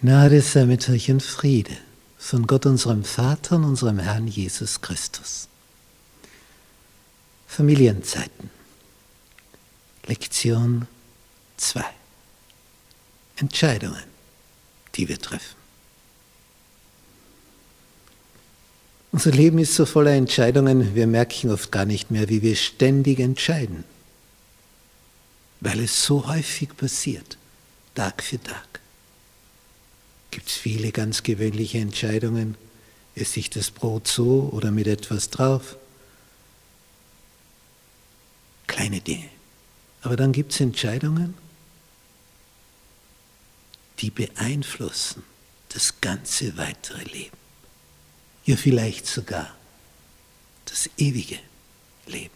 Gnade sei mit euch und Friede von Gott unserem Vater und unserem Herrn Jesus Christus. Familienzeiten. Lektion 2. Entscheidungen, die wir treffen. Unser Leben ist so voller Entscheidungen, wir merken oft gar nicht mehr, wie wir ständig entscheiden, weil es so häufig passiert, Tag für Tag gibt es viele ganz gewöhnliche Entscheidungen. Esse ich das Brot so oder mit etwas drauf? Kleine Dinge. Aber dann gibt es Entscheidungen, die beeinflussen das ganze weitere Leben. Ja, vielleicht sogar das ewige Leben.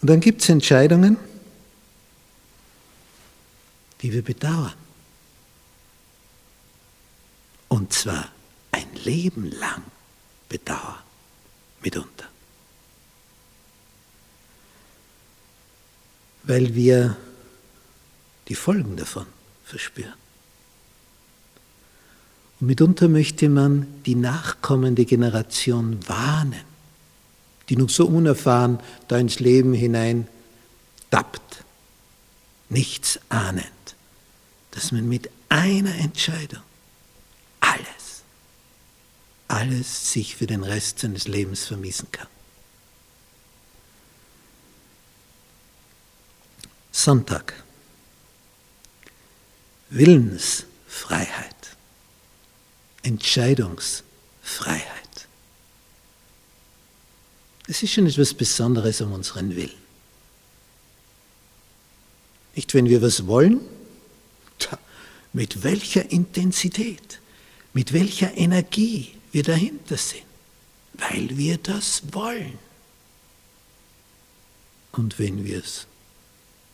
Und dann gibt es Entscheidungen, die wir bedauern. Und zwar ein Leben lang bedauern, mitunter. Weil wir die Folgen davon verspüren. Und mitunter möchte man die nachkommende Generation warnen, die noch so unerfahren da ins Leben hinein tappt, nichts ahnend, dass man mit einer Entscheidung alles sich für den Rest seines Lebens vermiesen kann. Sonntag. Willensfreiheit. Entscheidungsfreiheit. Es ist schon etwas Besonderes um unseren Willen. Nicht, wenn wir was wollen, mit welcher Intensität, mit welcher Energie wir dahinter sind, weil wir das wollen. Und wenn wir es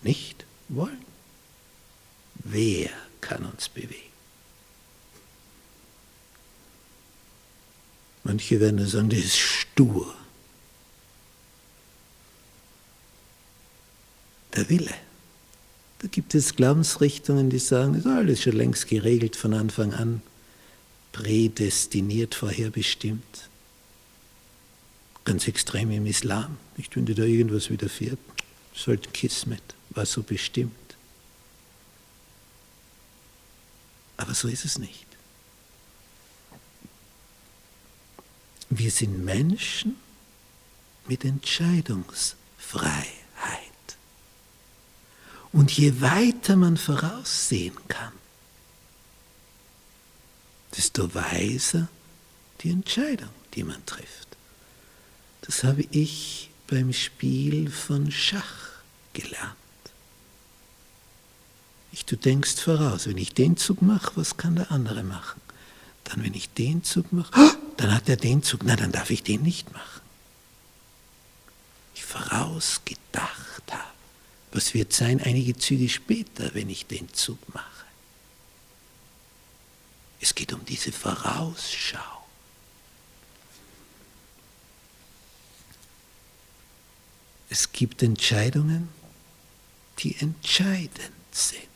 nicht wollen, wer kann uns bewegen? Manche werden sagen, das ist stur. Der Wille. Da gibt es Glaubensrichtungen, die sagen, das ist alles schon längst geregelt von Anfang an prädestiniert, vorherbestimmt. Ganz extrem im Islam. Nicht, wenn dir da irgendwas widerfährt. Halt Kismet, war so bestimmt. Aber so ist es nicht. Wir sind Menschen mit Entscheidungsfreiheit. Und je weiter man voraussehen kann, desto weiser die Entscheidung, die man trifft. Das habe ich beim Spiel von Schach gelernt. Ich, du denkst voraus, wenn ich den Zug mache, was kann der andere machen? Dann, wenn ich den Zug mache, dann hat er den Zug, na, dann darf ich den nicht machen. Ich vorausgedacht habe, was wird sein einige Züge später, wenn ich den Zug mache. Es geht um diese Vorausschau. Es gibt Entscheidungen, die entscheidend sind.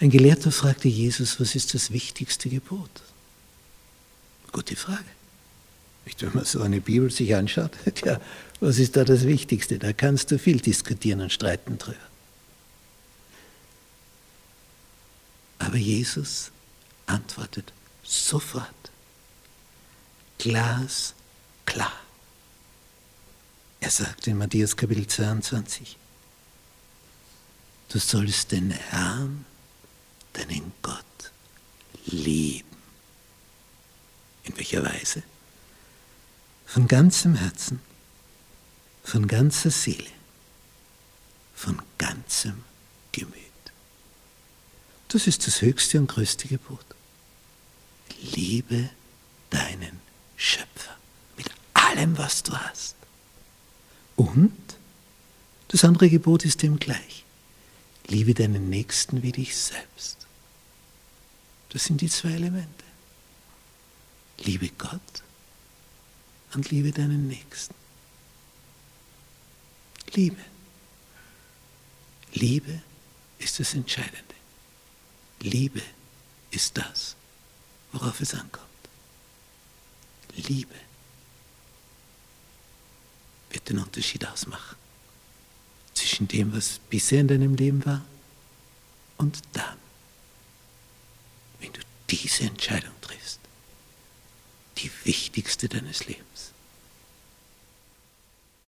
Ein Gelehrter fragte Jesus, was ist das wichtigste Gebot? Gute Frage. Wenn man so eine Bibel sich anschaut, ja, was ist da das Wichtigste? Da kannst du viel diskutieren und streiten drüber. Aber Jesus antwortet sofort. Glas klar. Er sagt in Matthäus Kapitel 22, du sollst den Herrn, deinen Gott, lieben. In welcher Weise? Von ganzem Herzen, von ganzer Seele, von ganzem Gemüt. Das ist das höchste und größte Gebot. Liebe deinen Schöpfer mit allem, was du hast. Und das andere Gebot ist dem gleich. Liebe deinen Nächsten wie dich selbst. Das sind die zwei Elemente. Liebe Gott und liebe deinen Nächsten. Liebe. Liebe ist das Entscheidende. Liebe ist das, worauf es ankommt. Liebe wird den Unterschied ausmachen zwischen dem, was bisher in deinem Leben war und dann, wenn du diese Entscheidung triffst, die wichtigste deines Lebens.